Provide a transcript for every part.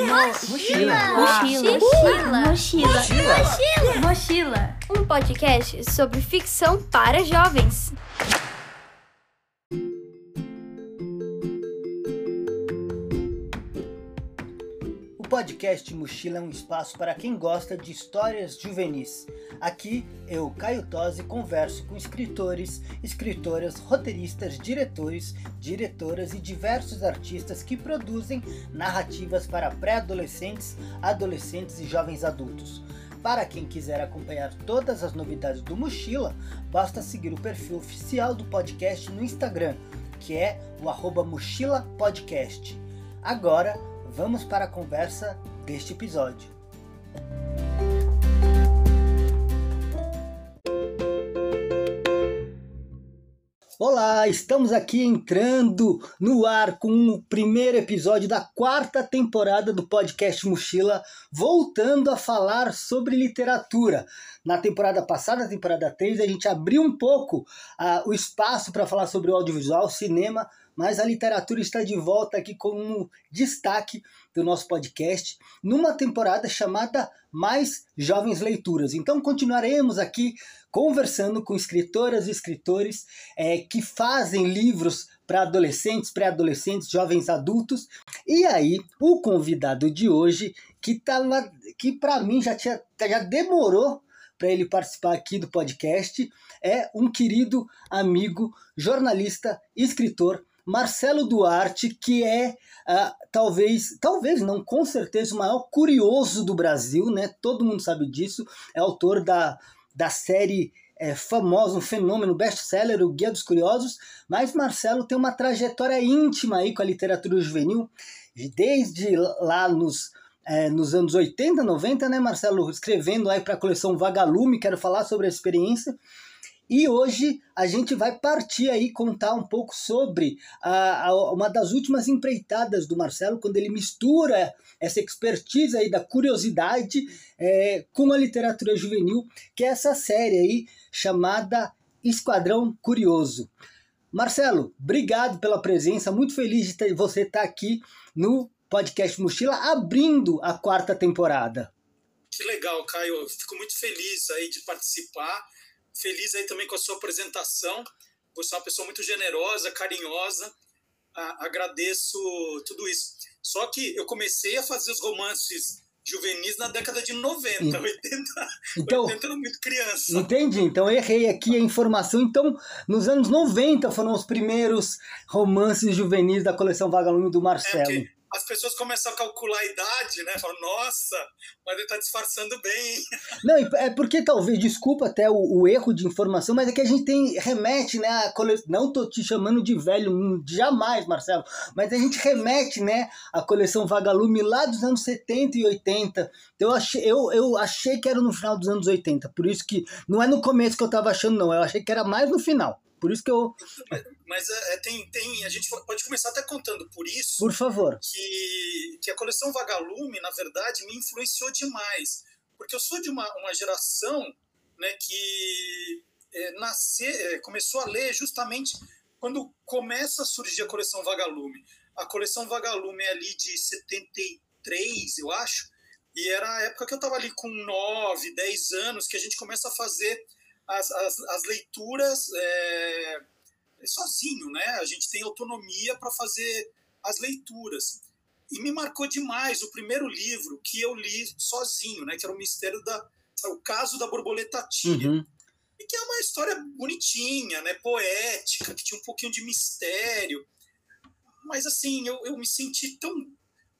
Mochila. Mochila. Mochila. Mochila. Mochila. Um podcast sobre ficção para jovens. Podcast Mochila é um espaço para quem gosta de histórias juvenis. Aqui eu, Caio Tosi, converso com escritores, escritoras, roteiristas, diretores, diretoras e diversos artistas que produzem narrativas para pré-adolescentes, adolescentes e jovens adultos. Para quem quiser acompanhar todas as novidades do Mochila, basta seguir o perfil oficial do podcast no Instagram, que é o arroba Mochila Podcast. Agora, vamos para a conversa deste episódio. Olá, estamos aqui entrando no ar com o primeiro episódio da quarta temporada do podcast Mochila, voltando a falar sobre literatura. Na temporada passada, temporada 3, a gente abriu um pouco uh, o espaço para falar sobre o audiovisual, cinema, mas a literatura está de volta aqui como destaque do nosso podcast, numa temporada chamada Mais Jovens Leituras. Então continuaremos aqui conversando com escritoras e escritores é, que fazem livros para adolescentes, pré-adolescentes, jovens adultos. E aí, o convidado de hoje, que, tava, que para mim já, tinha, já demorou para ele participar aqui do podcast, é um querido amigo, jornalista, escritor, Marcelo Duarte, que é uh, talvez, talvez não, com certeza o maior curioso do Brasil, né? Todo mundo sabe disso. É autor da, da série é, famosa, um fenômeno, best-seller, o Guia dos Curiosos. Mas Marcelo tem uma trajetória íntima aí com a literatura juvenil, desde lá nos é, nos anos 80, 90, né, Marcelo? Escrevendo aí para a coleção Vagalume, quero falar sobre a experiência. E hoje a gente vai partir aí contar um pouco sobre a, a, uma das últimas empreitadas do Marcelo, quando ele mistura essa expertise aí da curiosidade é, com a literatura juvenil, que é essa série aí chamada Esquadrão Curioso. Marcelo, obrigado pela presença, muito feliz de ter, você estar aqui no podcast Mochila, abrindo a quarta temporada. Que legal, Caio. Fico muito feliz aí de participar feliz aí também com a sua apresentação. Você é uma pessoa muito generosa, carinhosa. Ah, agradeço tudo isso. Só que eu comecei a fazer os romances juvenis na década de 90, hum. 80, então, 80 era muito criança. Entendi, então errei aqui a informação. Então, nos anos 90 foram os primeiros romances juvenis da coleção Vagalume do Marcelo. É, as pessoas começam a calcular a idade, né? Falam, nossa, mas ele tá disfarçando bem. Não, é porque talvez, desculpa até o, o, erro de informação, mas é que a gente tem, remete, né? A cole... Não tô te chamando de velho, hum, jamais, Marcelo, mas a gente remete, né? A coleção Vagalume lá dos anos 70 e 80. Então eu achei, eu, eu achei que era no final dos anos 80, por isso que não é no começo que eu tava achando, não. Eu achei que era mais no final. Por isso que eu. Mas, mas é, tem, tem. A gente pode começar até contando por isso. Por favor. Que, que a coleção Vagalume, na verdade, me influenciou demais. Porque eu sou de uma, uma geração né, que é, nascer, é, começou a ler justamente quando começa a surgir a coleção Vagalume. A coleção Vagalume é ali de 73, eu acho. E era a época que eu estava ali com 9, 10 anos, que a gente começa a fazer as, as, as leituras é, sozinho, né? A gente tem autonomia para fazer as leituras. E me marcou demais o primeiro livro que eu li sozinho, né? Que era o Mistério da. O Caso da Borboleta Tia. Uhum. E que é uma história bonitinha, né? Poética, que tinha um pouquinho de mistério. Mas assim, eu, eu me senti tão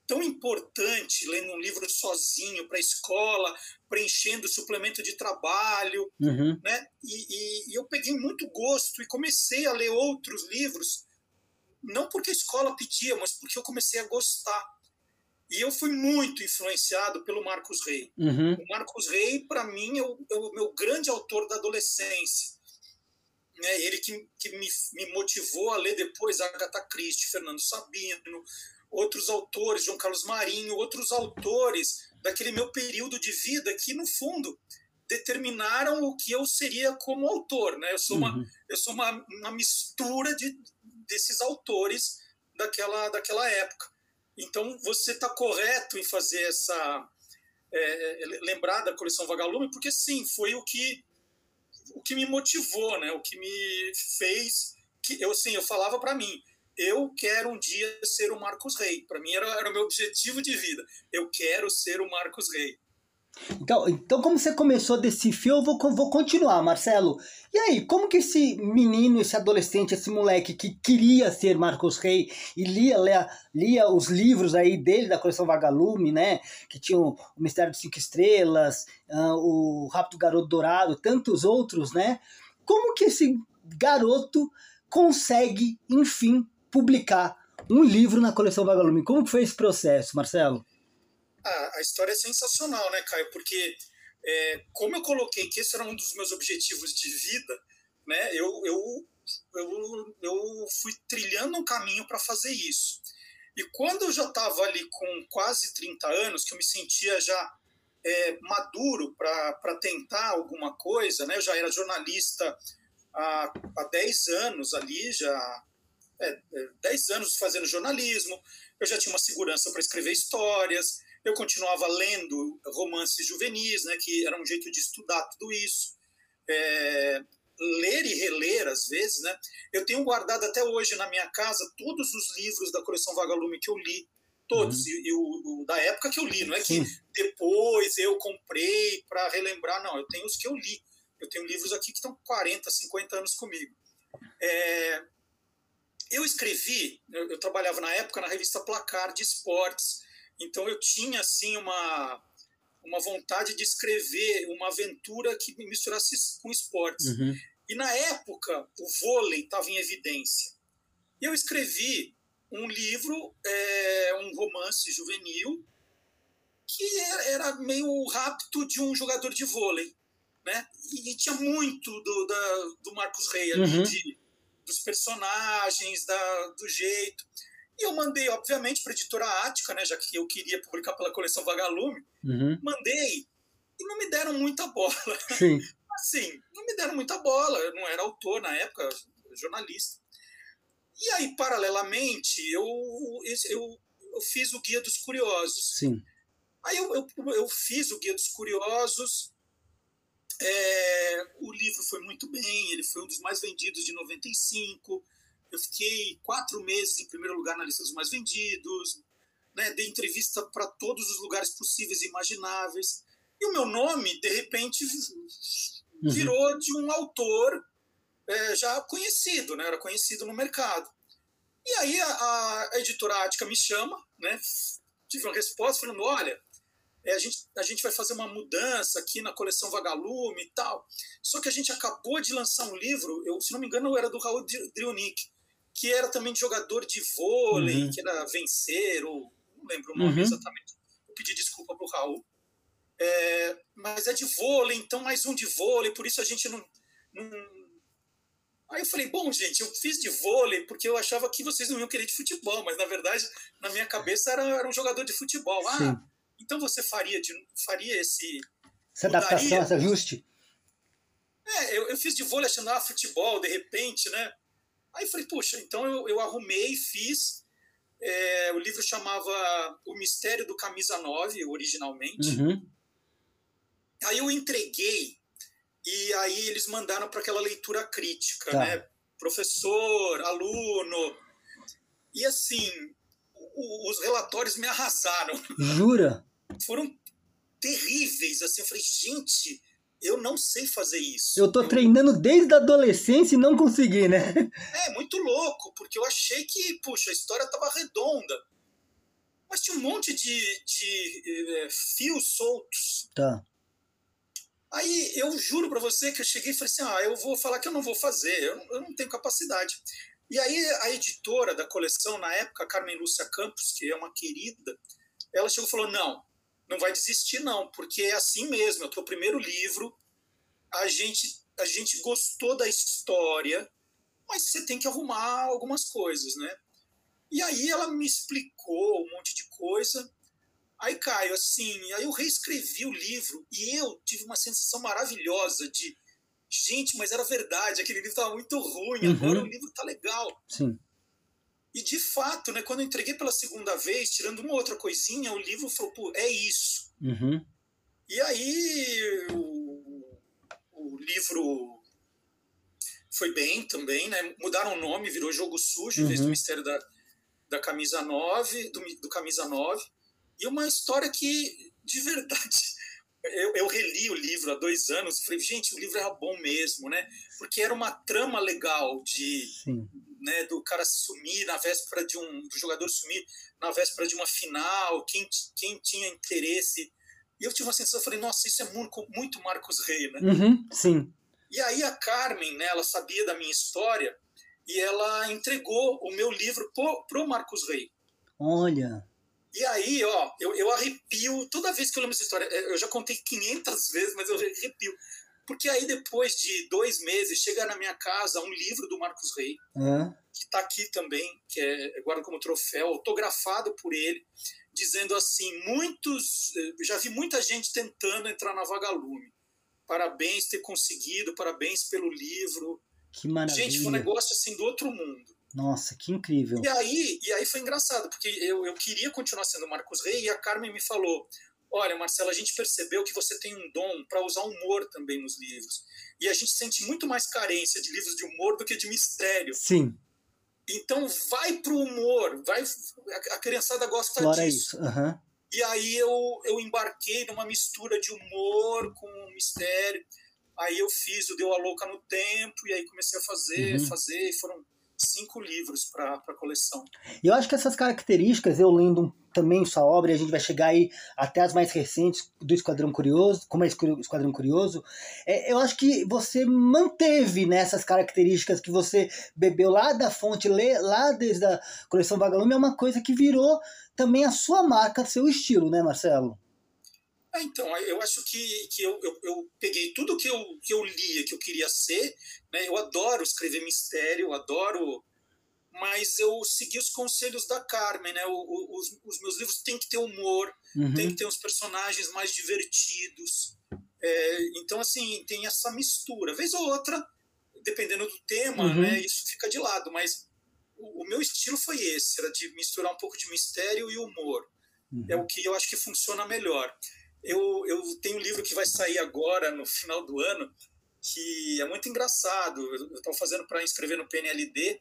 tão importante lendo um livro sozinho para a escola, preenchendo suplemento de trabalho, uhum. né? E, e, e, eu peguei muito gosto e comecei a ler outros livros, não porque a escola pedia, mas porque eu comecei a gostar. E eu fui muito influenciado pelo Marcos Rey. Uhum. O Marcos Rey, para mim, é o, é o, meu grande autor da adolescência. É ele que, que me, me motivou a ler depois Agatha Christie, Fernando Sabino, outros autores, João Carlos Marinho, outros autores daquele meu período de vida que, no fundo, determinaram o que eu seria como autor. Né? Eu sou, uma, uhum. eu sou uma, uma mistura de, desses autores daquela, daquela época. Então você está correto em fazer essa é, é, lembrar da coleção Vagalume, porque sim, foi o que o que me motivou, né? O que me fez que eu assim, eu falava para mim, eu quero um dia ser o Marcos Rey. Para mim era, era o meu objetivo de vida. Eu quero ser o Marcos Rey. Então, então, como você começou desse fio, eu vou, vou continuar, Marcelo. E aí, como que esse menino, esse adolescente, esse moleque que queria ser Marcos Rey e lia, lia, lia os livros aí dele, da coleção Vagalume, né? Que tinham o Mistério de Cinco Estrelas, uh, o Rápido Garoto Dourado, tantos outros, né? Como que esse garoto consegue, enfim, publicar um livro na coleção Vagalume? Como foi esse processo, Marcelo? a, a história é sensacional, né, Caio? Porque, é, como eu coloquei que esse era um dos meus objetivos de vida, né, eu, eu, eu, eu fui trilhando um caminho para fazer isso. E quando eu já estava ali com quase 30 anos, que eu me sentia já é, maduro para tentar alguma coisa, né? Eu já era jornalista há, há 10 anos ali, já é, 10 é, anos fazendo jornalismo, eu já tinha uma segurança para escrever histórias, eu continuava lendo romances juvenis, né, que era um jeito de estudar tudo isso. É, ler e reler, às vezes. Né? Eu tenho guardado até hoje na minha casa todos os livros da coleção Vagalume que eu li. Todos, uhum. e, e o, o, da época que eu li, não é que depois eu comprei para relembrar, não, eu tenho os que eu li. Eu tenho livros aqui que estão 40, 50 anos comigo. É, eu escrevi, eu, eu, trabalhava na época na revista Placar de Esportes, então eu tinha assim uma uma vontade de escrever uma aventura que me misturasse com esportes. Uhum. E na época o vôlei estava em evidência. E eu escrevi um livro, é, um romance juvenil que era meio o rapto de um jogador de vôlei, né? E, e tinha muito do, da, do Marcos Rey ali, uhum. de, dos personagens, da, do jeito. E eu mandei, obviamente, para a editora Ática, né, já que eu queria publicar pela coleção Vagalume. Uhum. Mandei e não me deram muita bola. Sim. Assim, não me deram muita bola. Eu não era autor na época, jornalista. E aí, paralelamente, eu, eu, eu fiz o Guia dos Curiosos. Sim. Aí eu, eu, eu fiz o Guia dos Curiosos. É, o livro foi muito bem, ele foi um dos mais vendidos de 95 eu fiquei quatro meses em primeiro lugar na lista dos mais vendidos, né? dei entrevista para todos os lugares possíveis e imagináveis. E o meu nome, de repente, uhum. virou uhum. de um autor é, já conhecido, né? era conhecido no mercado. E aí a, a editora Ática me chama, né? tive uma resposta falando: olha, é, a, gente, a gente vai fazer uma mudança aqui na coleção Vagalume e tal. Só que a gente acabou de lançar um livro, eu, se não me engano, era do Raul Drionic, que era também de jogador de vôlei, uhum. que era vencer, ou não lembro o nome uhum. exatamente. Eu pedi desculpa pro Raul. É, mas é de vôlei, então mais um de vôlei, por isso a gente não, não. Aí eu falei, bom, gente, eu fiz de vôlei porque eu achava que vocês não iam querer de futebol, mas na verdade, na minha cabeça, era, era um jogador de futebol. Ah, Sim. Então você faria, de, faria esse. Essa adaptação, esse ajuste? É, eu, eu fiz de vôlei achando, ah, futebol, de repente, né? Aí falei, puxa, então eu, eu arrumei, fiz. É, o livro chamava O Mistério do Camisa 9, originalmente. Uhum. Aí eu entreguei, e aí eles mandaram para aquela leitura crítica, tá. né? Professor, aluno. E assim, o, os relatórios me arrasaram. Jura? Foram terríveis, assim. Eu falei, gente, eu não sei fazer isso. Eu tô eu... treinando desde a adolescência e não consegui, né? É, muito louco, porque eu achei que, puxa, a história tava redonda. Mas tinha um monte de, de é, fios soltos. Tá. Aí eu juro para você que eu cheguei e falei assim: ah, eu vou falar que eu não vou fazer, eu eu não tenho capacidade. E aí a editora da coleção, na época, Carmen Lúcia Campos, que é uma querida, ela chegou e falou: não, não vai desistir não, porque é assim mesmo, é o teu primeiro livro, a gente, a gente gostou da história, mas você tem que arrumar algumas coisas, né? E aí ela me explicou um monte de coisa. Aí, Caio, assim, aí eu reescrevi o livro e eu tive uma sensação maravilhosa de gente, mas era verdade, aquele livro estava muito ruim, uhum. agora o livro está legal. Sim. E de fato, né, quando eu entreguei pela segunda vez, tirando uma outra coisinha, o livro falou, pô, é isso. Uhum. E aí o, o livro foi bem também, né? Mudaram o nome, virou Jogo Sujo, em vez do Uhum. Mistério da, da Camisa 9, do, do Camisa 9. E uma história que, de verdade, eu, eu reli o livro há dois anos e falei, gente, o livro era bom mesmo, né? Porque era uma trama legal de, Sim. né, do cara sumir na véspera de um do jogador sumir na véspera de uma final, quem, quem tinha interesse. E eu tive uma sensação, eu falei, nossa, isso é muito, muito Marcos Rey, né? Uhum. Sim. E aí a Carmen, né, ela sabia da minha história e ela entregou o meu livro pro, pro Marcos Rey. Olha. E aí, ó, eu, eu arrepio toda vez que eu lembro essa história. É, Eu já contei 500 vezes, mas eu arrepio. Porque aí, depois de dois meses, chega na minha casa um livro do Marcos Rey, Hã? que está aqui também, que é guarda como troféu, autografado por ele, dizendo assim: muitos, eh, já vi muita gente tentando entrar na Vagalume. Parabéns ter conseguido, parabéns pelo livro. Que maravilha. Gente, foi um negócio assim do outro mundo. Nossa, que incrível. E aí, e aí foi engraçado, porque eu, eu queria continuar sendo Marcos Rey e a Carmen me falou: Olha, Marcelo, a gente percebeu que você tem um dom para usar humor também nos livros. E a gente sente muito mais carência de livros de humor do que de mistério. Sim, Então vai pro humor, vai a, criançada gosta explora disso. isso. Aham. E aí eu, eu embarquei numa mistura de humor com mistério. Aí eu fiz o Deu a Louca no Tempo, e aí comecei a fazer, Uhum. fazer, e foram cinco livros para a coleção. E eu acho que essas características, eu lendo também sua obra, e a gente vai chegar aí até as mais recentes do Esquadrão Curioso, como é Esqu- Esquadrão Curioso, é, eu acho que você manteve nessas características que você bebeu lá da fonte, lá desde a coleção Vagalume, é uma coisa que virou também a sua marca, seu estilo, né, Marcelo? Ah, então, eu acho que, que eu, eu, eu peguei tudo que eu, que eu lia, que eu queria ser. Né? Eu adoro escrever mistério, adoro. Mas eu segui os conselhos da Carmen. Né? O, o, os, os meus livros têm que ter humor, Uhum. tem que ter uns personagens mais divertidos. É, então, assim, tem essa mistura. Vez ou outra, dependendo do tema, Uhum. né, isso fica de lado. Mas o, o meu estilo foi esse: era de misturar um pouco de mistério e humor Uhum. é o que eu acho que funciona melhor. Eu, eu tenho um livro que vai sair agora, no final do ano, que é muito engraçado. Eu estou fazendo para inscrever no PNLD.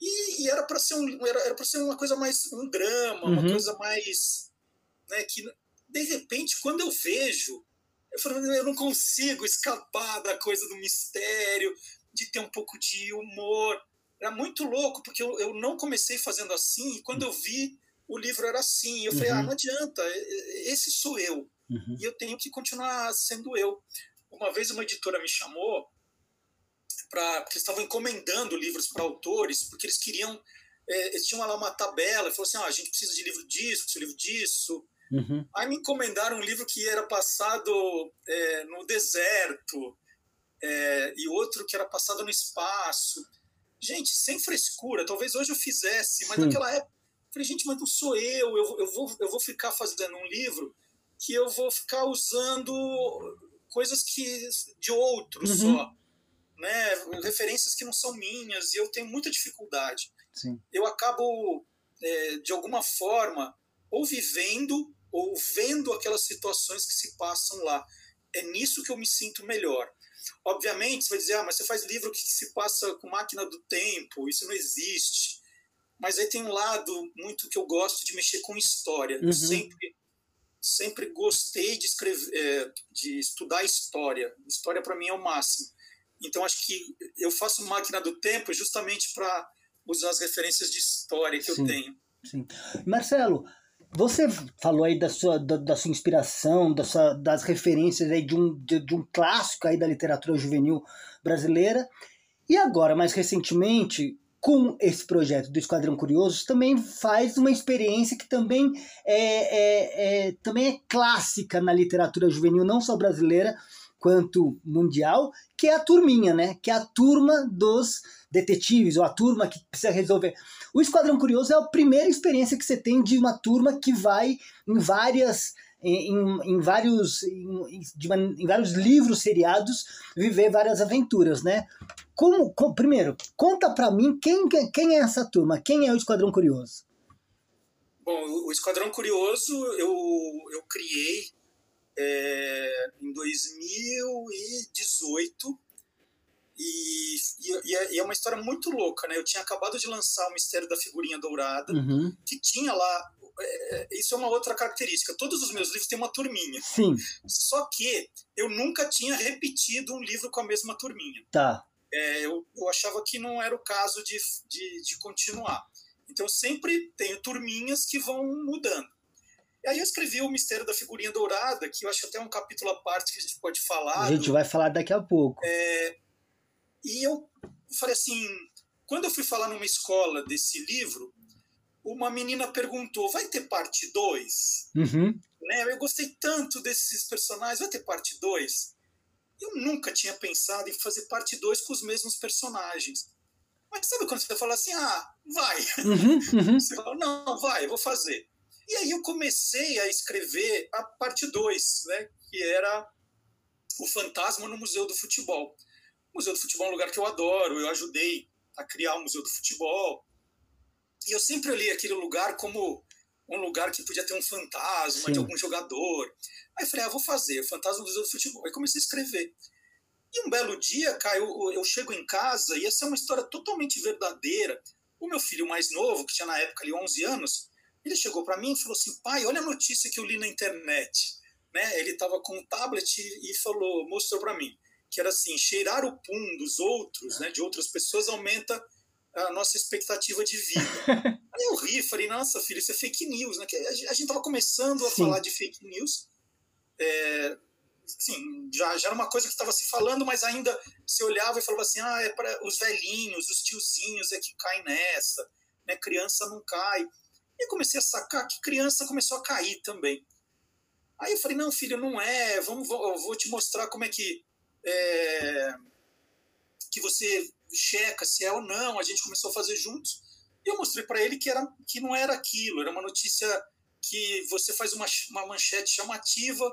E, e era para ser, um, era, era ser uma coisa mais. um drama, uma Uhum. coisa mais. Né, que, de repente, quando eu vejo, eu, falo, eu não consigo escapar da coisa do mistério, de ter um pouco de humor. Era muito louco, porque eu, eu não comecei fazendo assim, e quando eu vi, o livro era assim. Eu falei, Uhum. ah, não adianta, esse sou eu. Uhum. E eu tenho que continuar sendo eu. Uma vez uma editora me chamou, pra, porque estavam encomendando livros para autores, porque eles queriam. é, eles tinham lá uma tabela, e falou assim: ah, a gente precisa de livro disso, livro disso. Uhum. Aí me encomendaram um livro que era passado é, no deserto, é, e outro que era passado no espaço. Gente, sem frescura, talvez hoje eu fizesse, mas naquela época, falei, gente, mas não sou eu, eu, eu, vou, eu vou ficar fazendo um livro que eu vou ficar usando coisas que de outros Uhum. só, né? referências que não são minhas, e eu tenho muita dificuldade Sim. eu acabo, é, de alguma forma, ou vivendo ou vendo aquelas situações que se passam lá. É nisso que eu me sinto melhor. Obviamente, você vai dizer, ah, mas você faz livro que se passa com máquina do tempo, isso não existe. Mas aí tem um lado muito que eu gosto de mexer com história. Uhum. Eu sempre, sempre gostei de escrever, é, de estudar história. História para mim é o máximo. Então acho que eu faço máquina do tempo justamente para usar as referências de história que Sim. eu tenho. Sim. Marcelo, você falou aí da sua, da, da sua inspiração, da sua, das referências aí de um, de, de um clássico aí da literatura juvenil brasileira. E agora, mais recentemente, com esse projeto do Esquadrão Curioso, também faz uma experiência que também é, é, é- também é clássica na literatura juvenil, não só brasileira, quanto mundial, que é a turminha, né? Que é a turma dos detetives, ou a turma que precisa resolver. O Esquadrão Curioso é a primeira experiência que você tem de uma turma que vai em várias em, em vários, em, de, em, vários livros seriados, viver várias aventuras, né? Como, com, primeiro, conta para mim quem, quem é essa turma, quem é o Esquadrão Curioso? Bom, o Esquadrão Curioso eu, eu criei é, em 2018 e, e, é, e, é uma história muito louca, né? Eu tinha acabado de lançar o Mistério da Figurinha Dourada, uhum. que tinha lá. É, isso é uma outra característica. Todos os meus livros têm uma turminha. Sim. Só que eu nunca tinha repetido um livro com a mesma turminha. Tá. É, eu, eu achava que não era o caso de, de, de continuar. Então eu sempre tenho turminhas que vão mudando. E aí eu escrevi o Mistério da Figurinha Dourada, que eu acho até um capítulo à parte que a gente pode falar. A gente do, vai falar daqui a pouco. É, e eu falei assim, quando eu fui falar numa escola desse livro, uma menina perguntou, vai ter parte 2? Uhum. Né? Eu gostei tanto desses personagens, vai ter parte 2? Eu nunca tinha pensado em fazer parte 2 com os mesmos personagens. Mas sabe quando você fala assim, ah, vai. Uhum, uhum. Você fala, não, vai, vou fazer. E aí eu comecei a escrever a parte 2, né, que era o fantasma no Museu do Futebol. O Museu do Futebol é um lugar que eu adoro, eu ajudei a criar o Museu do Futebol. E eu sempre olhei aquele lugar como um lugar que podia ter um fantasma Sim. de algum jogador. Aí falei, ah, vou fazer, fantasma do Museu do Futebol. Aí comecei a escrever. E um belo dia, Caio, eu, eu chego em casa e essa é uma história totalmente verdadeira. O meu filho mais novo, que tinha na época ali 11 anos, ele chegou para mim e falou assim: pai, olha a notícia que eu li na internet. Né? Ele estava com um tablet e falou, mostrou para mim, que era assim: cheirar o pum dos outros, né, de outras pessoas, aumenta a nossa expectativa de vida. Aí eu ri, falei: nossa, filho, isso é fake news. Né? a gente estava começando a Sim. falar de fake news. É, assim, já, já era uma coisa que estava se falando, mas ainda se olhava e falava assim, ah, é para os velhinhos, os tiozinhos é que caem nessa, né? Criança não cai. E comecei a sacar que criança começou a cair também. Aí eu falei, não, filho, não é, vamos, eu vou te mostrar como é que é, que você checa se é ou não. A gente começou a fazer juntos. E eu mostrei para ele que, era, que não era aquilo, era uma notícia que você faz uma, uma manchete chamativa,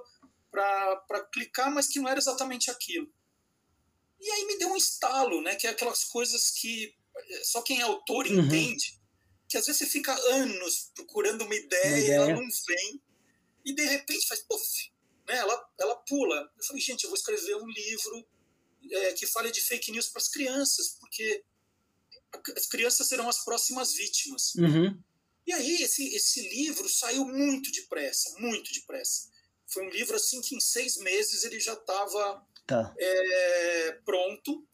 para clicar, mas que não era exatamente aquilo. E aí me deu um estalo, né? Que é aquelas coisas que só quem é autor uhum. entende. Que às vezes você fica anos procurando uma ideia, uma ideia. ela não vem, e de repente faz puff, né? Ela, ela pula. Eu falei, gente, eu vou escrever um livro é, que fale de fake news para as crianças, porque as crianças serão as próximas vítimas. Uhum. E aí esse, esse livro saiu muito depressa, muito depressa. Foi um livro assim que em seis meses ele já estava tá. é, pronto.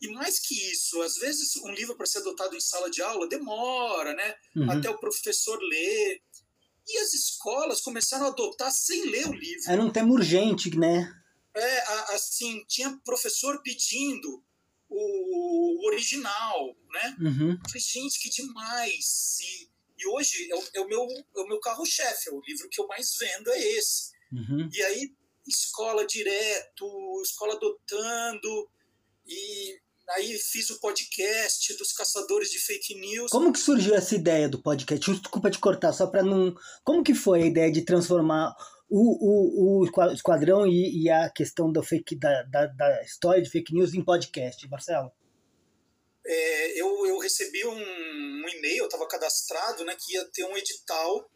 E mais que isso, às vezes um livro para ser adotado em sala de aula demora, né? Uhum. Até o professor ler. E as escolas começaram a adotar sem ler o livro. Era um tema urgente, né? É, assim, tinha professor pedindo o original, né? Uhum. Falei, gente, que demais! E, e hoje é o, é o meu, é o meu carro-chefe, é o livro que eu mais vendo é esse. Uhum. E aí, escola direto, escola adotando, e aí fiz o podcast dos caçadores de fake news. Como que surgiu essa ideia do podcast? Desculpa te cortar, só para não. Como que foi a ideia de transformar o, o, o esquadrão e, e a questão do fake, da, da, da, história de fake news em podcast, Marcelo? É, eu, eu recebi um, um e-mail, estava cadastrado, né, que ia ter um edital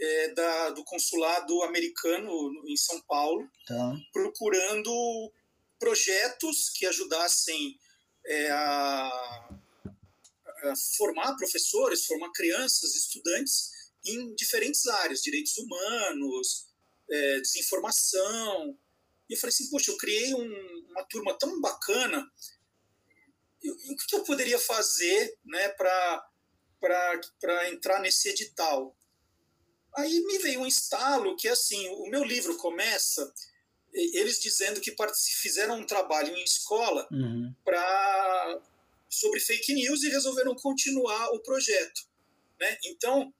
é, da, do consulado americano em São Paulo, tá. procurando projetos que ajudassem é, a, a, formar professores, formar crianças, estudantes em diferentes áreas, direitos humanos, é, desinformação. E eu falei assim, poxa, eu criei um, uma turma tão bacana, e, o que eu poderia fazer né, para entrar nesse edital? Aí me veio um estalo que, assim, o meu livro começa eles dizendo que fizeram um trabalho em escola uhum. para sobre fake news e resolveram continuar o projeto, né? Então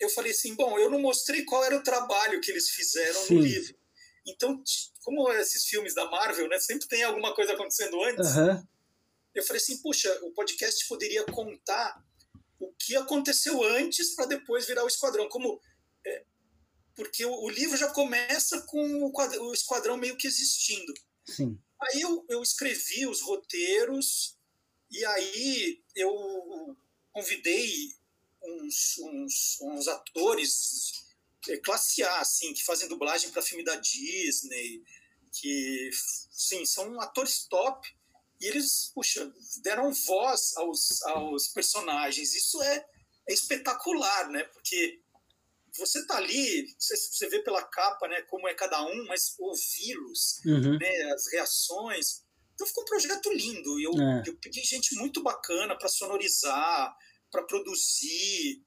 eu falei assim, bom, eu não mostrei qual era o trabalho que eles fizeram Sim. no livro. Então, como esses filmes da Marvel, né, sempre tem alguma coisa acontecendo antes. Uhum. Eu falei assim, puxa, o podcast poderia contar o que aconteceu antes para depois virar o esquadrão. Como porque o, o livro já começa com o, quadr- o esquadrão meio que existindo. Sim. Aí eu, eu escrevi os roteiros e aí eu convidei uns, uns, uns atores eh, classe A, assim, que fazem dublagem para filme da Disney, que, sim, são atores top e eles, puxa, deram voz aos, aos personagens. Isso é, é espetacular, né? Porque você tá ali, você, você vê pela capa, né, como é cada um, mas ouvi-los, Uhum. né, as reações. Então ficou um projeto lindo. Eu, É. eu peguei gente muito bacana para sonorizar, para produzir,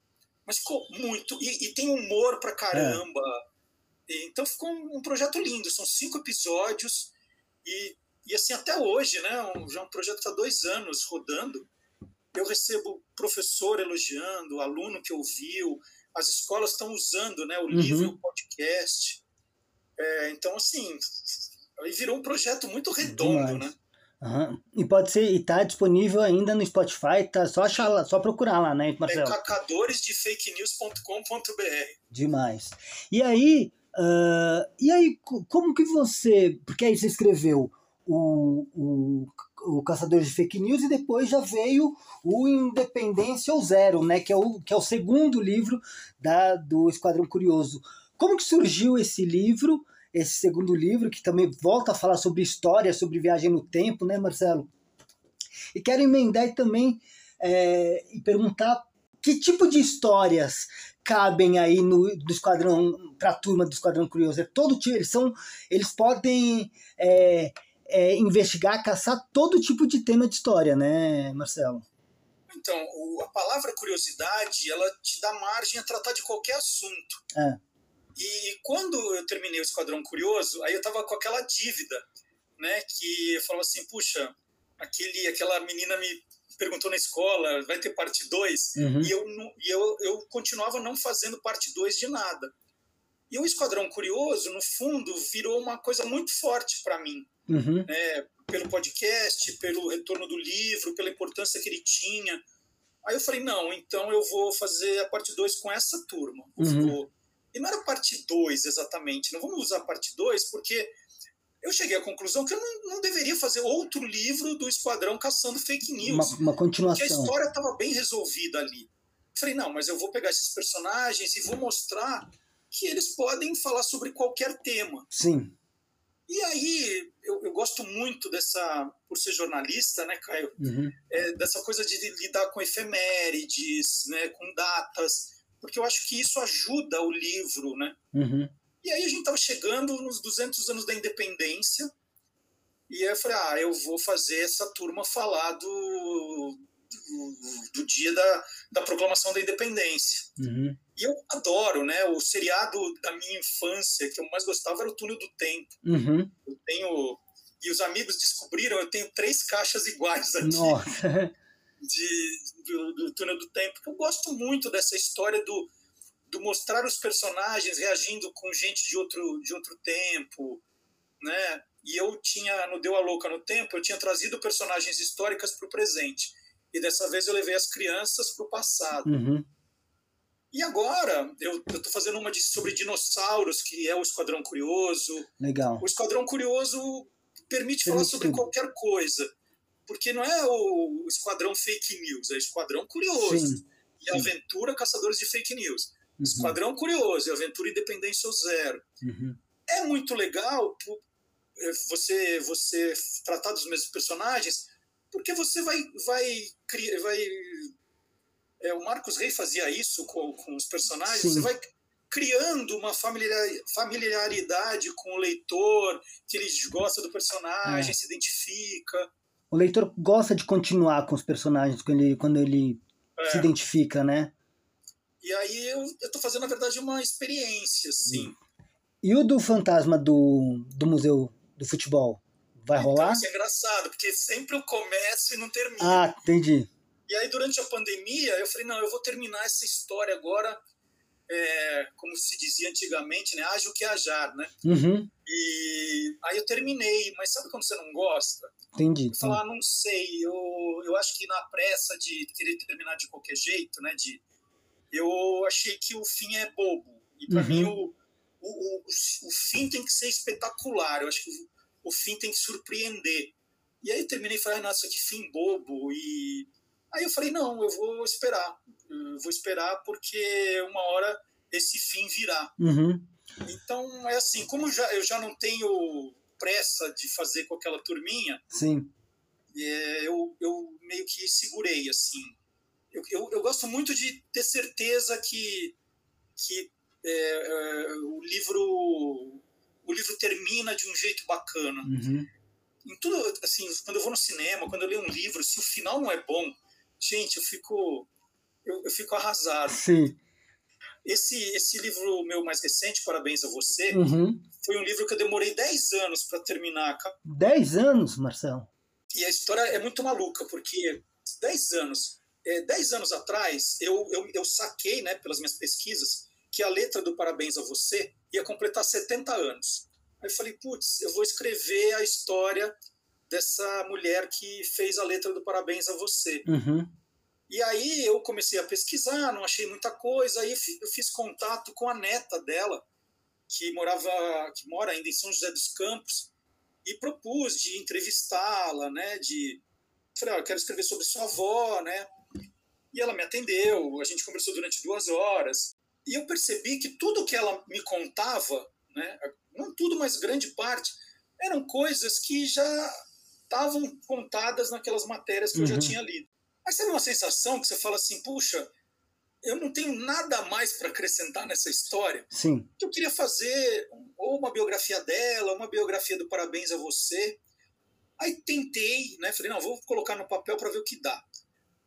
mas ficou muito. E, e tem humor pra caramba. E, então ficou um, um projeto lindo. São cinco episódios e, e assim até hoje, né? Um, já é um projeto que está dois anos rodando. Eu recebo professor elogiando, aluno que ouviu, as escolas estão usando, né? O livro, e o podcast. É, então assim, aí virou um projeto muito redondo, Demais. né? Aham. E pode ser, e tá disponível ainda no Spotify, tá só achar lá, só procurar lá, né, É Marcelo? cacadoresdefakenews.com.br. Demais. E aí, ah, e aí, co- como que você. Porque aí você escreveu o, o, o Caçadores de Fake News e depois já veio o Independência ou Zero, né? Que é o, que é o segundo livro da, do Esquadrão Curioso. Como que surgiu esse livro, esse segundo livro, que também volta a falar sobre história, sobre viagem no tempo, né, Marcelo? E quero emendar e também é, e perguntar que tipo de histórias cabem aí no do esquadrão para a turma do esquadrão curioso é todo tipo eles são eles podem é, é, investigar caçar todo tipo de tema de história né Marcelo Então, o- a palavra curiosidade, ela te dá margem a tratar de qualquer assunto. É. E quando eu terminei o Esquadrão Curioso, aí eu tava com aquela dívida, né? Que eu falava assim, puxa, aquele, aquela menina me perguntou na escola, vai ter parte 2? Uhum. E, eu, e eu, eu continuava não fazendo parte 2 de nada. E o Esquadrão Curioso, no fundo, virou uma coisa muito forte para mim Uhum. né, pelo podcast, pelo retorno do livro, pela importância que ele tinha. Aí eu falei, não, então eu vou fazer a parte 2 com essa turma. Uhum. Vou- E não era parte 2 exatamente, não vamos usar a parte 2 porque eu cheguei à conclusão que eu não, não deveria fazer outro livro do Esquadrão caçando fake uma, news, uma porque a continuação história estava bem resolvida ali. Falei, não, mas eu vou pegar esses personagens e vou mostrar que eles podem falar sobre qualquer tema. sim E aí, eu, eu gosto muito dessa, por ser jornalista, né, Caio, Uhum. é, dessa coisa de lidar com efemérides, né, com datas, porque eu acho que isso ajuda o livro, né? Uhum. E aí a gente estava chegando nos 200 anos da independência, e aí eu falei, ah, eu vou fazer essa turma falar do, do, do dia da, da proclamação da independência. Uhum. E eu adoro, né, o seriado da minha infância, que eu mais gostava era o Túnel do Tempo. Uhum. Eu tenho. E os amigos descobriram, eu tenho três caixas iguais aqui nossa de, do, do Túnel do Tempo, eu gosto muito dessa história do, do mostrar os personagens reagindo com gente de outro, de outro tempo, né? E eu tinha, no Deu a Louca no Tempo, eu tinha trazido personagens históricas para o presente. E dessa vez eu levei as crianças para o passado. Uhum. E agora, eu estou fazendo uma de, sobre dinossauros, que é o Esquadrão Curioso. legal O Esquadrão Curioso permite falar Permite sobre tudo. qualquer coisa. Porque não é o Esquadrão Fake News, é Esquadrão Curioso. sim E Aventura Caçadores de Fake News. Uhum. Esquadrão Curioso e Aventura Independência ou Zero. Uhum. É muito legal é, você, você tratar dos mesmos personagens, porque você vai. vai, vai é, o Marcos Rey fazia isso com, com os personagens, Sim. você vai criando uma familiar- familiaridade com o leitor, que ele gosta do personagem, É. se identifica. O leitor gosta de continuar com os personagens quando ele, quando ele É. se identifica né E aí eu estou fazendo, na verdade, uma experiência, assim. E o do fantasma do, do Museu do Futebol? Vai Então, rolar? isso é engraçado, porque sempre eu começo e não termino. Ah, entendi. E aí, durante a pandemia, eu falei, não, eu vou terminar essa história agora, é, como se dizia antigamente, né? Ágil que ajar, né? Uhum, E aí eu terminei, mas sabe quando você não gosta? entendi. Eu falo, ah, não sei, eu, eu acho que na pressa de querer terminar de qualquer jeito, né? De, eu achei que o fim é bobo. E para Uhum. mim, o, o, o fim tem que ser espetacular, eu acho que o, o fim tem que surpreender. E aí eu terminei e falei, nossa, que fim bobo. E aí eu falei, não, eu vou esperar. Eu vou esperar porque uma hora esse fim virá. Uhum. Então, é assim, como já, eu já não tenho pressa de fazer com aquela turminha, Sim. é, eu, eu meio que segurei, assim. Eu, eu, eu gosto muito de ter certeza que, que é, é, o livro o livro termina de um jeito bacana. Uhum. Em tudo, assim, quando eu vou no cinema, quando eu leio um livro, se o final não é bom, gente, eu fico eu, eu fico arrasado. Sim. Esse esse livro meu mais recente, Parabéns a você, Uhum. foi um livro que eu demorei 10 anos para terminar. Dez anos, Marcelo. E a história é muito maluca, porque 10 anos, é, 10 anos atrás, eu, eu, eu saquei, né, pelas minhas pesquisas, que a letra do Parabéns a Você ia completar 70 anos. Aí eu falei, putz, eu vou escrever a história dessa mulher que fez a letra do Parabéns a Você. Uhum. E aí eu comecei a pesquisar, não achei muita coisa, aí eu fiz contato com a neta dela, que morava, que mora ainda em São José dos Campos, e propus de entrevistá-la, né, de falei, eu quero escrever sobre sua avó, né? E ela me atendeu, a gente conversou durante duas horas, e eu percebi que tudo que ela me contava, né, não tudo, mas grande parte, eram coisas que já estavam contadas naquelas matérias que eu já Uhum. tinha lido. Mas sabe uma sensação que você fala assim, puxa, eu não tenho nada mais para acrescentar nessa história? Sim. Eu queria fazer ou uma biografia dela, uma biografia do Parabéns a Você. Aí tentei, né? Falei, não, vou colocar no papel para ver o que dá.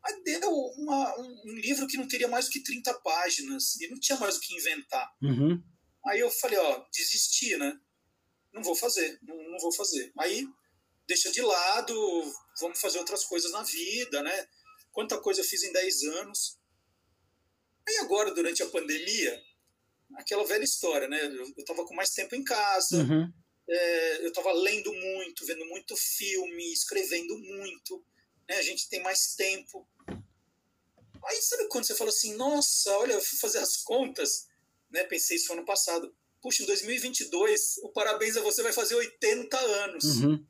Aí deu uma, um, livro que não teria mais do que 30 páginas e não tinha mais o que inventar. Uhum. Aí eu falei, ó, desisti, né? Não vou fazer, não, não vou fazer. Aí deixa de lado, vamos fazer outras coisas na vida, né? Quanta coisa eu fiz em 10 anos. Aí agora, durante a pandemia, aquela velha história, né? Eu estava com mais tempo em casa, Uhum. é, eu estava lendo muito, vendo muito filme, escrevendo muito, né? A gente tem mais tempo. Aí sabe quando você fala assim, nossa, olha, eu fui fazer as contas, né? Pensei isso ano passado. Puxa, em 2022, o parabéns a você vai fazer 80 anos. Uhum.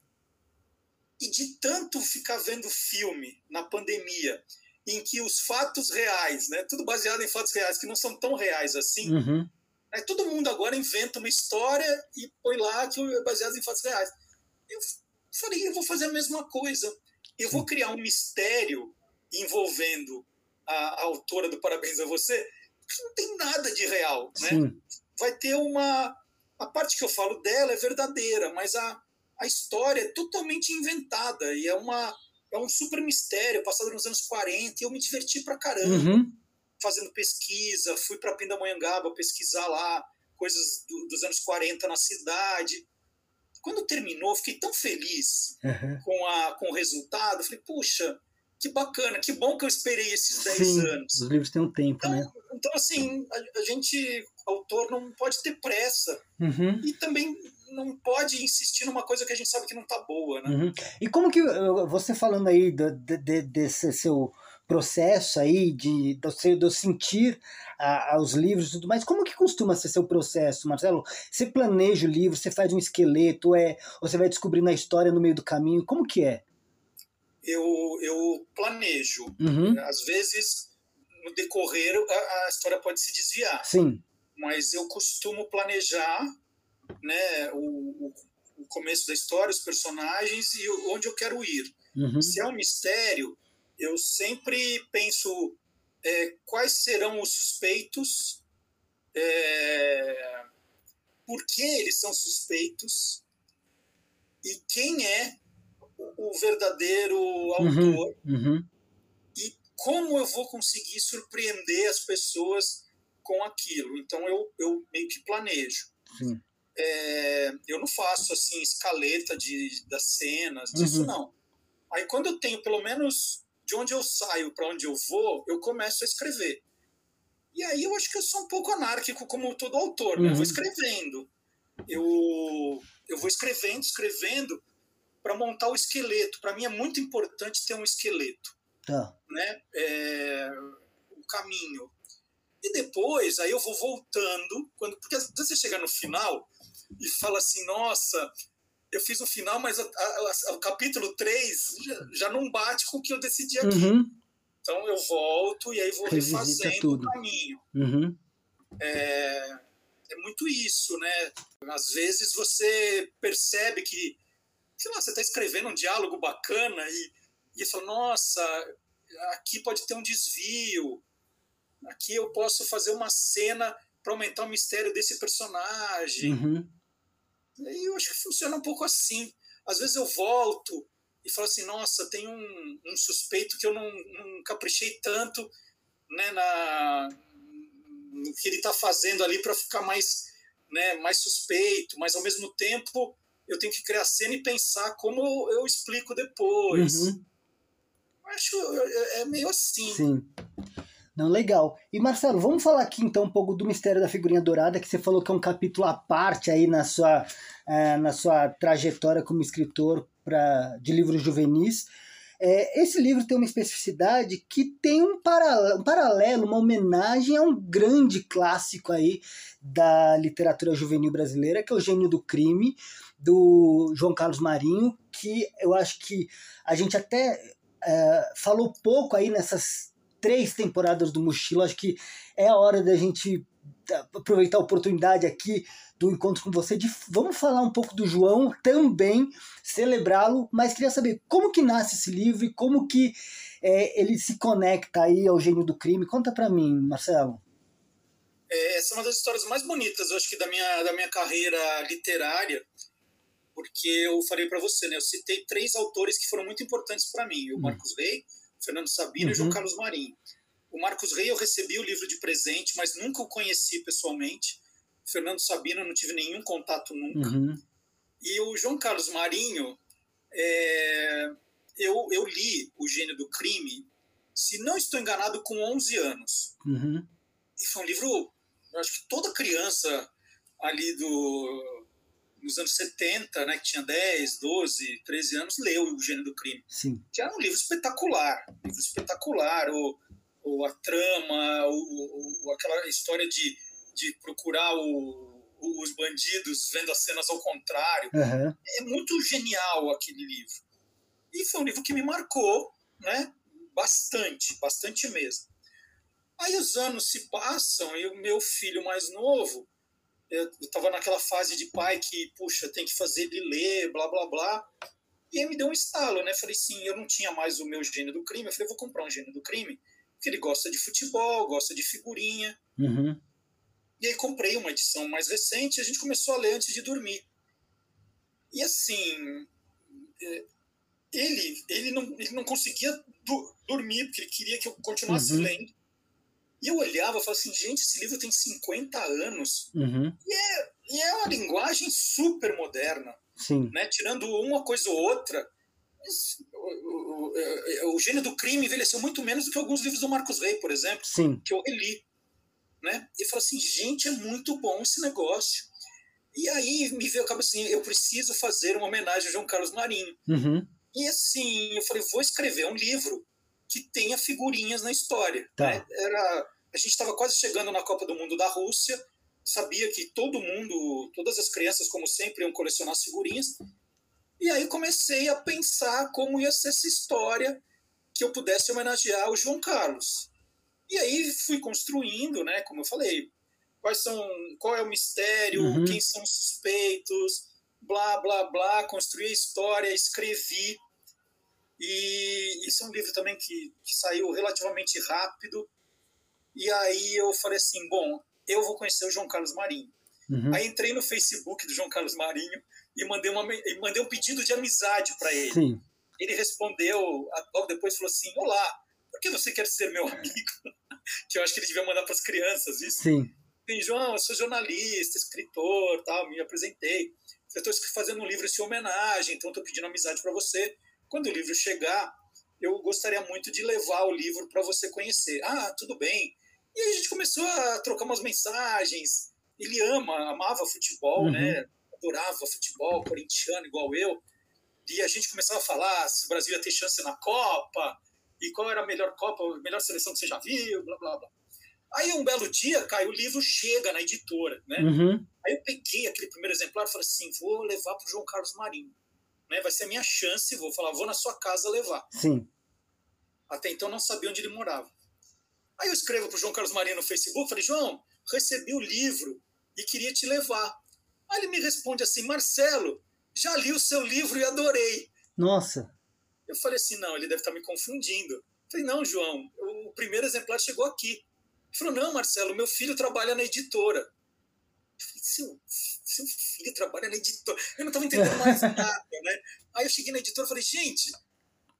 E de tanto ficar vendo filme na pandemia, em que os fatos reais, né? Tudo baseado em fatos reais que não são tão reais assim. Uhum. Aí todo mundo agora inventa uma história e põe lá que é baseado em fatos reais. Eu falei, eu vou fazer a mesma coisa. Eu vou criar um mistério envolvendo a, a autora do Parabéns a Você, que não tem nada de real, né? Sim. Vai ter uma... A parte que eu falo dela é verdadeira, mas a, a história é totalmente inventada e é uma... É um super mistério, passado nos anos 40, e eu me diverti pra caramba Uhum. fazendo pesquisa, fui para Pindamonhangaba pesquisar lá coisas do- dos anos 40 na cidade. Quando terminou, fiquei tão feliz Uhum. com, a, com o resultado. Falei, puxa, que bacana, que bom que eu esperei esses 10 Sim. anos. Os livros têm um tempo, Então, né? então assim, a, a gente, autor, não pode ter pressa. Uhum. E também não pode insistir numa coisa que a gente sabe que não tá boa, né? Uhum. E como que uh, você falando aí do, de- de- desse seu processo aí de do sentir a, aos livros e tudo mais, como que costuma ser seu processo, Marcelo? Você planeja o livro, você faz um esqueleto, é, ou você vai descobrindo a história no meio do caminho? Como que é? Eu, eu planejo. Uhum. Às vezes, no decorrer, a, a história pode se desviar. Sim. mas eu costumo planejar né, o, o, começo da história, os personagens e onde eu quero ir. Uhum. Se é um mistério, eu sempre penso é, quais serão os suspeitos, é, por que eles são suspeitos e quem é o, o verdadeiro autor Uhum. e como eu vou conseguir surpreender as pessoas com aquilo. Então eu, eu meio que planejo. Sim. É, eu não faço assim escaleta de, das cenas, disso Uhum. não. Aí quando eu tenho pelo menos de onde eu saio para onde eu vou, eu começo a escrever. E aí eu acho que eu sou um pouco anárquico como todo autor, né? Eu Uhum. vou escrevendo. Eu, eu vou escrevendo, escrevendo para montar o esqueleto. Para mim é muito importante ter um esqueleto Tá. né, é, o caminho. E depois, aí eu vou voltando, quando, porque às vezes você chega no final e fala assim, nossa, eu fiz o final, mas a, a, a, o capítulo 3 já, já, não bate com o que eu decidi aqui. Uhum. Então eu volto e aí vou Revisita refazendo tudo. o caminho. Uhum. É, é muito isso, né? Às vezes você percebe que, sei lá, você está escrevendo um diálogo bacana e, e fala, nossa, aqui pode ter um desvio, aqui eu posso fazer uma cena para aumentar o mistério desse personagem. Uhum. E eu acho que funciona um pouco assim. Às vezes eu volto e falo assim, nossa, tem um, um suspeito que eu não, não caprichei tanto né, na, no que ele está fazendo ali para ficar mais, né, mais suspeito, mas ao mesmo tempo eu tenho que criar cena e pensar como eu explico depois. Uhum. Acho é, é meio assim. Sim. Não, legal. E Marcelo, vamos falar aqui então um pouco do Mistério da Figurinha Dourada, que você falou que é um capítulo à parte aí na sua, é, na sua trajetória como escritor pra, de livros juvenis. É, esse livro tem uma especificidade que tem um paralelo, um paralelo, uma homenagem a um grande clássico aí da literatura juvenil brasileira, que é o Gênio do Crime, do João Carlos Marinho, que eu acho que a gente até é, falou pouco aí nessas três temporadas do Mochila. Acho que é a hora da gente aproveitar a oportunidade aqui do encontro com você de vamos falar um pouco do João também celebrá-lo mas queria saber como que nasce esse livro e como que é, ele se conecta aí ao gênio do crime conta para mim Marcelo é, essa é uma das histórias mais bonitas eu acho que da minha da minha carreira literária porque eu falei para você né eu citei três autores que foram muito importantes para mim o hum. Marcos Rey Fernando Sabino uhum. e João. Carlos Marinho. O Marcos Rey eu recebi o livro de presente, mas nunca o conheci pessoalmente. O Fernando Sabino eu não tive nenhum contato nunca. Uhum. E o João Carlos Marinho, é, eu, eu li O Gênio do Crime, se não estou enganado, com 11 anos. Uhum. E foi um livro, eu acho que toda criança ali do nos anos 70, né, que tinha 10, 12, 13 anos, leu O Gênio do Crime. Sim. Que era um livro espetacular. Um livro espetacular. O, o, a trama, o, o, aquela história de, de procurar o, os bandidos vendo as cenas ao contrário. Uhum. É muito genial aquele livro. E foi um livro que me marcou, né? Bastante, bastante mesmo. Aí os anos se passam e o meu filho mais novo eu estava naquela fase de pai que, puxa, tem que fazer ele ler, blá, blá, blá. E aí me deu um estalo, né? Falei, sim, eu não tinha mais o meu gênio do crime. Eu falei, vou comprar um gênio do crime, porque ele gosta de futebol, gosta de figurinha. Uhum. E aí comprei uma edição mais recente e a gente começou a ler antes de dormir. E assim, é, ele, ele, não, ele não conseguia do, dormir, porque ele queria que eu continuasse uhum. lendo. E eu olhava e falava assim, gente, esse livro tem 50 anos. Uhum. E, é, e é uma linguagem super moderna. Sim. Né? Tirando uma coisa ou outra. O, o, o, o, gênio do crime envelheceu muito menos do que alguns livros do Marcos Rey, por exemplo, Sim. que eu reli. Né? E falou assim, gente, é muito bom esse negócio. E aí me veio a cabeça assim, eu preciso fazer uma homenagem a João Carlos Marinho. Uhum. E assim, eu falei, vou escrever um livro que tenha figurinhas na história. Tá. Né? Era a gente estava quase chegando na Copa do Mundo da Rússia, sabia que todo mundo, todas as crianças, como sempre, iam colecionar as figurinhas. E aí comecei a pensar como ia ser essa história que eu pudesse homenagear o João Carlos. E aí fui construindo, né, como eu falei, quais são, qual é o mistério, uhum. quem são os suspeitos, blá blá blá, construí a história, escrevi. E isso é um livro também que, que saiu relativamente rápido. E aí eu falei assim, bom, eu vou conhecer o João Carlos Marinho. Uhum. Aí entrei no Facebook do João Carlos Marinho e mandei, uma, e mandei um pedido de amizade para ele. Sim. Ele respondeu, logo depois falou assim, olá, por que você quer ser meu amigo? que eu acho que ele devia mandar para as crianças isso. Sim. Bem, João, eu sou jornalista, escritor, tal, me apresentei. Eu estou fazendo um livro em sua homenagem, então estou pedindo amizade para você. Quando o livro chegar, eu gostaria muito de levar o livro para você conhecer. Ah, tudo bem. E aí a gente começou a trocar umas mensagens. Ele ama, amava futebol, uhum. né? Adorava futebol, corintiano igual eu. E a gente começava a falar se o Brasil ia ter chance na Copa, e qual era a melhor Copa, a melhor seleção que você já viu, blá blá blá. Aí um belo dia, cai o livro chega na editora, né? Uhum. Aí eu peguei aquele primeiro exemplar e falei assim, vou levar para o João Carlos Marinho. Né? Vai ser a minha chance, vou falar, vou na sua casa levar. Sim. Até então não sabia onde ele morava. Aí eu escrevo para o João Carlos Marinho no Facebook, falei, João, recebi o livro e queria te levar. Aí ele me responde assim, Marcelo, já li o seu livro e adorei. Nossa. Eu falei assim, não, ele deve estar me confundindo. Eu falei, não, João, o primeiro exemplar chegou aqui. Ele falou, não, Marcelo, meu filho trabalha na editora. Eu falei, seu, seu filho trabalha na editora? Eu não estava entendendo mais nada, né? Aí eu cheguei na editora e falei, gente,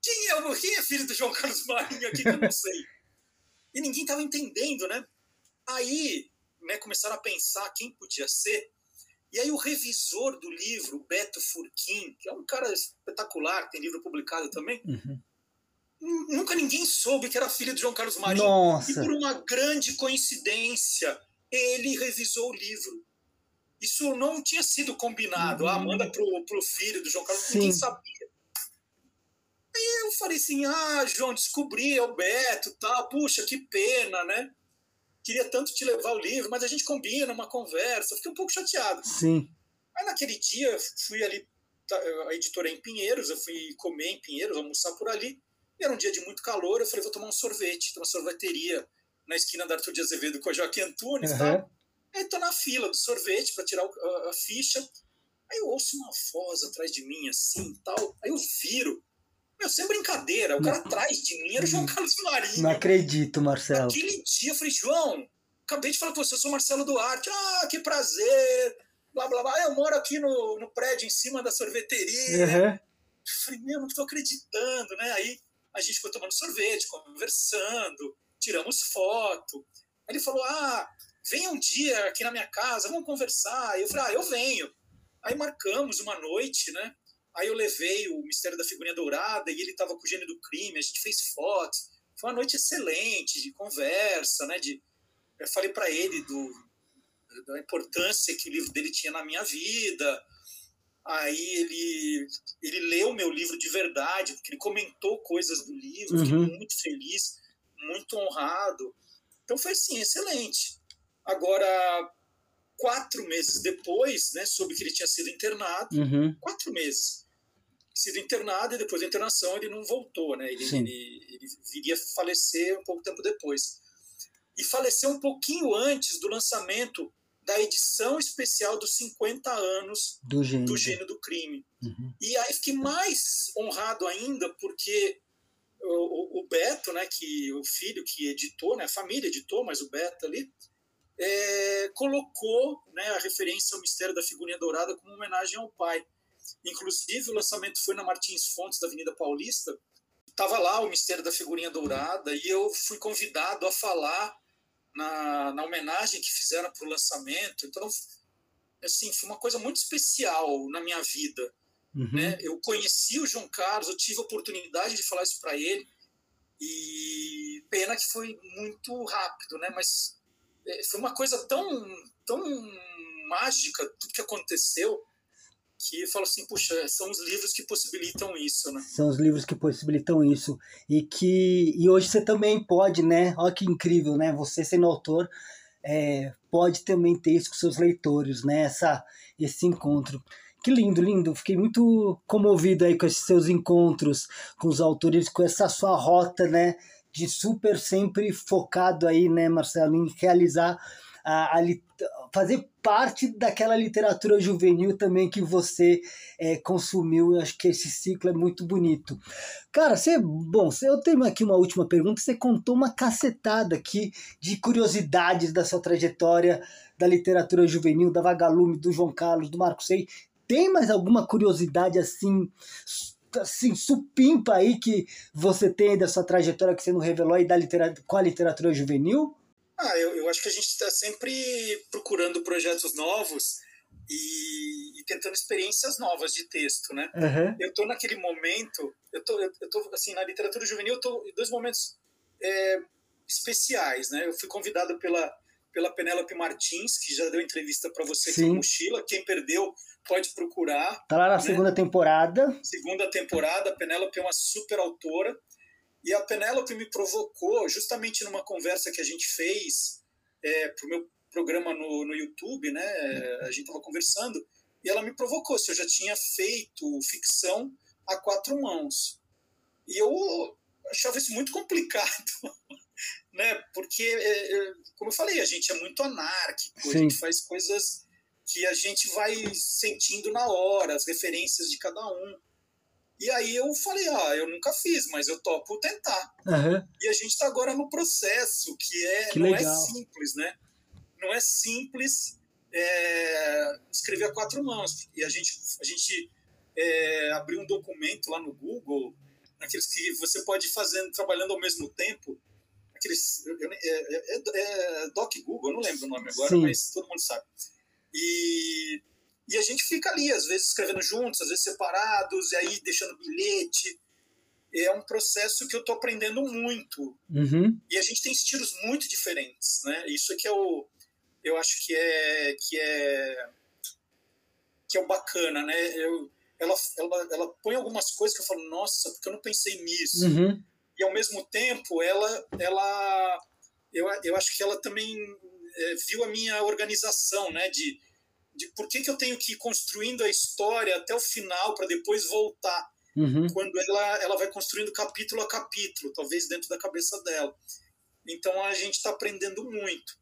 quem é, o, quem é filho do João Carlos Marinho aqui que eu não sei? E ninguém estava entendendo, né? Aí né, começaram a pensar quem podia ser. E aí o revisor do livro, Beto Furquim, que é um cara espetacular, tem livro publicado também, Uhum. nunca ninguém soube que era filho de João Carlos Marinho. Nossa. E por uma grande coincidência, ele revisou o livro. Isso não tinha sido combinado. Ah, manda pro, pro filho do João Carlos, ninguém Sim. sabia. Aí eu falei assim: ah, João, descobri, é o Beto, tá? Puxa, que pena, né? Queria tanto te levar o livro, mas a gente combina uma conversa. Fiquei um pouco chateado. Sim. Aí naquele dia, eu fui ali, tá, a editora é em Pinheiros, eu fui comer em Pinheiros, almoçar por ali. E era um dia de muito calor, eu falei, vou tomar um sorvete. Tem uma sorveteria na esquina da Arthur de Azevedo com a Joaquim Antunes Uhum. tal. Aí tô na fila do sorvete para tirar a, a ficha. Aí eu ouço uma voz atrás de mim, assim, tal. Aí eu viro. Meu, sem brincadeira, o cara atrás de mim era o João Carlos Marinho. Não acredito, Marcelo. Naquele dia eu falei, João, acabei de falar com você, eu sou Marcelo Duarte. Ah, que prazer. Blá, blá, blá. Ah, Eu moro aqui no, no prédio em cima da sorveteria. Uhum. Eu falei, meu, não estou acreditando, né? Aí a gente foi tomando sorvete, conversando, tiramos foto. Aí ele falou, ah, venha um dia aqui na minha casa, vamos conversar. Eu falei, ah, eu venho. Aí marcamos uma noite, né? Aí eu levei o Mistério da Figurinha Dourada e ele estava com o gênio do crime, a gente fez fotos. Foi uma noite excelente de conversa, né? De, eu falei para ele do, da importância que o livro dele tinha na minha vida. Aí ele, ele leu meu livro de verdade, porque ele comentou coisas do livro, fiquei Uhum. muito feliz, muito honrado. Então foi assim, excelente. Agora, quatro meses depois, né, soube que ele tinha sido internado, Uhum. quatro meses. Sido internado e depois da internação ele não voltou, né? Ele, ele, ele viria falecer um pouco tempo depois. E faleceu um pouquinho antes do lançamento da edição especial dos 50 anos Do gênio. do Gênio do Crime. Uhum. E aí fiquei mais honrado ainda porque o, o- o Beto, né, que o filho que editou, né, a família editou, mas o Beto ali, é, colocou né, a referência ao Mistério da Figurinha Dourada como homenagem ao pai. Inclusive, o lançamento foi na Martins Fontes, da Avenida Paulista. Estava lá o Mistério da Figurinha Dourada e eu fui convidado a falar na, na homenagem que fizeram para o lançamento. Então, assim, foi uma coisa muito especial na minha vida. Uhum. Né? Eu conheci o João Carlos, eu tive a oportunidade de falar isso para ele e pena que foi muito rápido, né? Mas é, foi uma coisa tão, tão mágica tudo que aconteceu que eu falo assim, puxa, são os livros que possibilitam isso, né? São os livros que possibilitam isso. E que e hoje você também pode, né? Olha que incrível, né? Você sendo autor, é, pode também ter isso com seus leitores, né? Essa, esse encontro. Que lindo, lindo. Fiquei muito comovido aí com esses seus encontros com os autores, com essa sua rota, né? De super sempre focado aí, né, Marcelo, em realizar a, a fazer parte daquela literatura juvenil também que você é, consumiu. Eu acho que esse ciclo é muito bonito. Cara, você, bom, eu tenho aqui uma última pergunta. Você contou uma cacetada aqui de curiosidades da sua trajetória da literatura juvenil, da Vagalume, do João Carlos, do Marco Sei. Tem mais alguma curiosidade assim, assim, supimpa aí que você tem da sua trajetória que você não revelou aí da litera com a literatura juvenil? Ah, eu, eu acho que a gente está sempre procurando projetos novos e, e tentando experiências novas de texto, né? Uhum. eu tô naquele momento, eu tô, eu tô assim, na literatura juvenil, eu tô em dois momentos é, especiais, né? Eu fui convidado pela, pela Penélope Martins, que já deu entrevista para você Sim. no Mochila. Quem perdeu pode procurar. Tá lá na Né? segunda temporada. Segunda temporada, a Penélope é uma super autora. E a Penélope me provocou, justamente numa conversa que a gente fez é, para o meu programa no, no YouTube, né? A gente estava conversando e ela me provocou se eu já tinha feito ficção a quatro mãos. E eu achava isso muito complicado, né? Porque, é, é, como eu falei, a gente é muito anárquico, Sim. a gente faz coisas que a gente vai sentindo na hora, as referências de cada um. E aí eu falei, ah, eu nunca fiz, mas eu topo tentar. Uhum. E a gente está agora no processo, que é que não é legal. é simples, né? Não é simples é, escrever a quatro mãos. E a gente, a gente é, abriu um documento lá no Google, aqueles que você pode ir fazendo, trabalhando ao mesmo tempo. Aqueles, é, é, é, Doc Google, eu não lembro o nome agora, Sim. mas todo mundo sabe. E e a gente fica ali, às vezes escrevendo juntos, às vezes separados, e aí deixando bilhete. É um processo que eu estou aprendendo muito. Uhum. E a gente tem estilos muito diferentes, né? Isso é que é o, eu acho que é que é que é o bacana, né? Eu, ela, ela, ela põe algumas coisas que eu falo, nossa, porque eu não pensei nisso. Uhum. E ao mesmo tempo, ela, ela, eu, eu acho que ela também é, viu a minha organização, né? De de por que, que eu tenho que ir construindo a história até o final para depois voltar. Uhum. Quando ela, ela vai construindo capítulo a capítulo, talvez dentro da cabeça dela. Então a gente está aprendendo muito.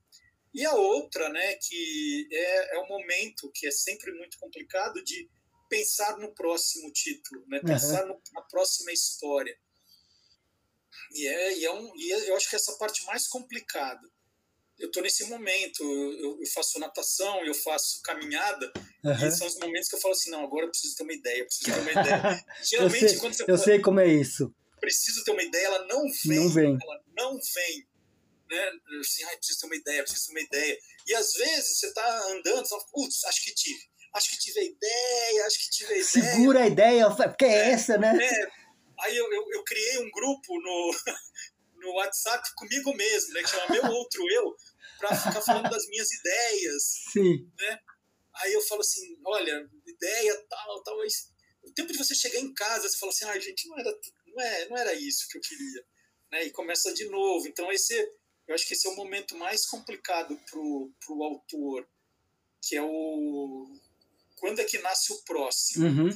E a outra, né, que é, é o momento que é sempre muito complicado de pensar no próximo título, né, pensar uhum. no, na próxima história. E, é, e, é um, e é, eu acho que é essa parte mais complicada eu estou nesse momento, eu, eu, faço natação, eu faço caminhada, uhum. e são os momentos que eu falo assim, não, agora eu preciso ter uma ideia, preciso ter uma ideia. Geralmente, eu sei, quando você eu fala, sei como é isso. Preciso ter uma ideia, ela não vem. Não vem. Ela não vem. Né? Assim, ai, preciso ter uma ideia, preciso ter uma ideia. E às vezes você está andando, você fala, putz, acho que tive. Acho que tive a ideia, acho que tive a ideia. Segura a ideia, porque é, é essa, né? É. Aí eu, eu, eu criei um grupo no, no WhatsApp comigo mesmo, né? Que chama Meu Outro Eu, para ficar falando das minhas ideias. Sim. Né? Aí eu falo assim, olha, ideia tal, tal, mas o tempo de você chegar em casa, você fala assim, ah, gente, não era, não, é, não era isso que eu queria. Né? E começa de novo. Então esse, eu acho que esse é o momento mais complicado pro, pro autor, que é o quando é que nasce o próximo. Uhum.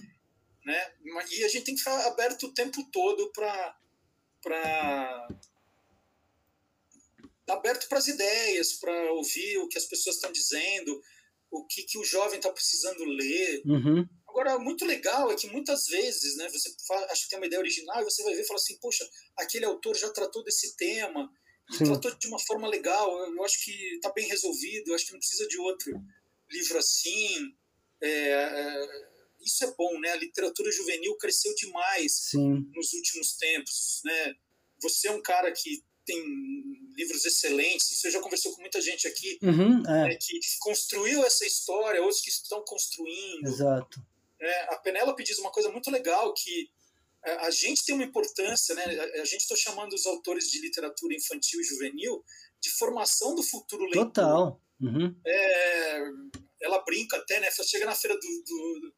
Né? E a gente tem que ficar aberto o tempo todo para aberto para as ideias, para ouvir o que as pessoas estão dizendo, o que, que o jovem está precisando ler. Uhum. Agora, muito legal é que muitas vezes, né, você fala, acha que tem uma ideia original e você vai ver e fala assim, poxa, aquele autor já tratou desse tema e Sim. tratou de uma forma legal. Eu acho que está bem resolvido. Eu acho que não precisa de outro livro assim. É, é, isso é bom, né? A literatura juvenil cresceu demais Sim. nos últimos tempos, né? Você é um cara que tem livros excelentes. Você já conversou com muita gente aqui uhum, é. né, que construiu essa história, outros que estão construindo. Exato. É, a Penélope diz uma coisa muito legal que é, a gente tem uma importância, né? A gente está chamando os autores de literatura infantil e juvenil de formação do futuro leitor. Total. Uhum. É, ela brinca até, né? Chega na feira do, do,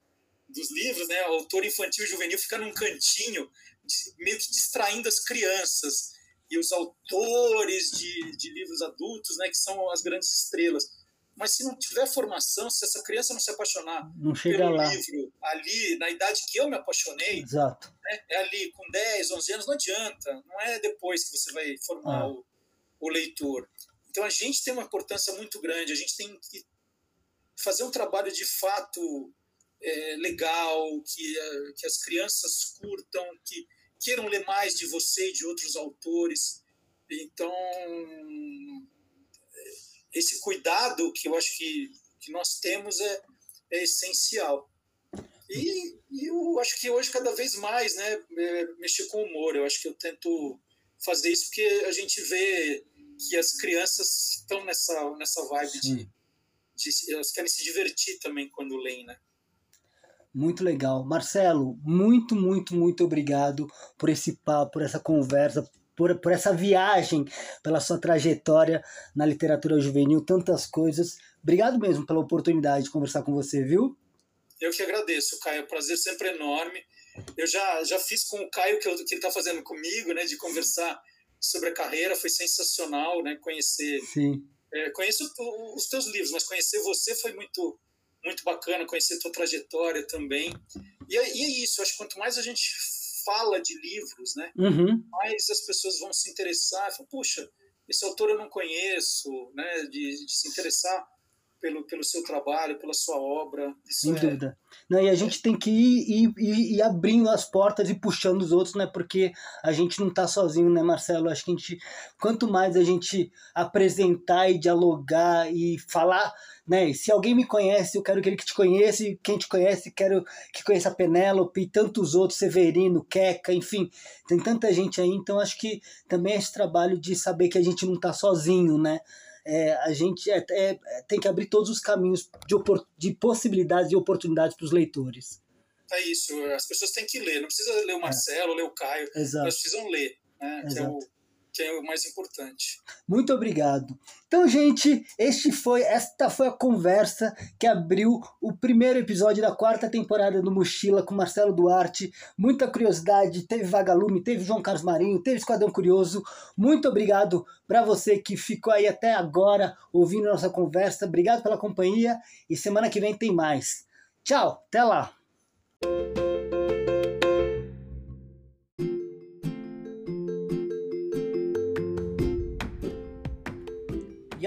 dos livros, né? O autor infantil e juvenil fica num cantinho, meio que distraindo as crianças e os autores de, de livros adultos, né, que são as grandes estrelas. Mas se não tiver formação, se essa criança não se apaixonar não pelo lá. livro ali, na idade que eu me apaixonei, Exato. Né, é ali com 10, 11 anos, não adianta. Não é depois que você vai formar ah. o, o leitor. Então a gente tem uma importância muito grande, a gente tem que fazer um trabalho de fato é, legal, que, é, que as crianças curtam, que queiram ler mais de você e de outros autores. Então, esse cuidado que eu acho que, que nós temos é, é essencial. E, e, eu acho que hoje, cada vez mais, né, é, mexer com o humor. Eu acho que eu tento fazer isso porque a gente vê que as crianças estão nessa, nessa vibe de, de, Elas querem se divertir também quando leem, né? Muito legal. Marcelo, muito, muito, muito obrigado por esse papo, por essa conversa, por, por essa viagem, pela sua trajetória na literatura juvenil, tantas coisas. Obrigado mesmo pela oportunidade de conversar com você, viu? Eu que agradeço, Caio. É um prazer sempre enorme. Eu já, já fiz com o Caio que, eu, que ele está fazendo comigo, né, de conversar sobre a carreira. Foi sensacional, né, conhecer Sim. é, conheço os teus livros, mas conhecer você foi muito muito bacana, conhecer tua trajetória também. E é, e é isso, acho que quanto mais a gente fala de livros, né, Uhum. mais as pessoas vão se interessar, falam, puxa, esse autor eu não conheço, né, de, de se interessar pelo, pelo seu trabalho, pela sua obra. Isso Sem é, dúvida. Não, e a gente tem que ir, ir, ir, abrindo as portas e puxando os outros, né? Porque a gente não tá sozinho, né, Marcelo? Acho que a gente, quanto mais a gente apresentar e dialogar e falar, né? Se alguém me conhece, eu quero que ele te conheça, quem te conhece, quero que conheça a Penélope e tantos outros, Severino, Queca, enfim, tem tanta gente aí, então acho que também é esse trabalho de saber que a gente não tá sozinho, né? É, a gente é, é, tem que abrir todos os caminhos de, de possibilidades e oportunidades para os leitores. é isso, as pessoas têm que ler, não precisa ler o Marcelo, ler o Caio, Exato. elas precisam ler, né, que é, o, Exato. Que é o mais importante. Muito obrigado. Então, gente, este foi esta foi a conversa que abriu o primeiro episódio da quarta temporada do Mochila com Marcelo Duarte. Muita curiosidade, teve Vagalume, teve João Carlos Marinho, teve Esquadrão Curioso. Muito obrigado para você que ficou aí até agora ouvindo nossa conversa. Obrigado pela companhia e semana que vem tem mais. Tchau, até lá.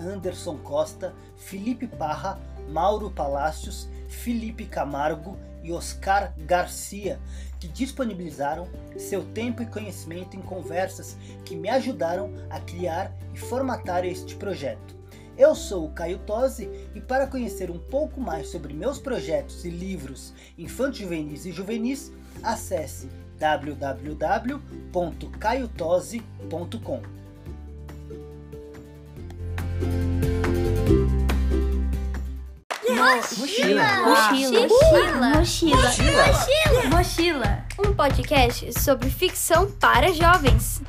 Anderson Costa, Felipe Parra, Mauro Palácios, Felipe Camargo e Oscar Garcia, que disponibilizaram seu tempo e conhecimento em conversas que me ajudaram a criar e formatar este projeto. Eu sou o Caio Tosi e para conhecer um pouco mais sobre meus projetos e livros infantos juvenis e juvenis, acesse www.caiotose.com. Mochila. Mochila. Mochila. Mochila. Mochila. Um podcast sobre ficção para jovens.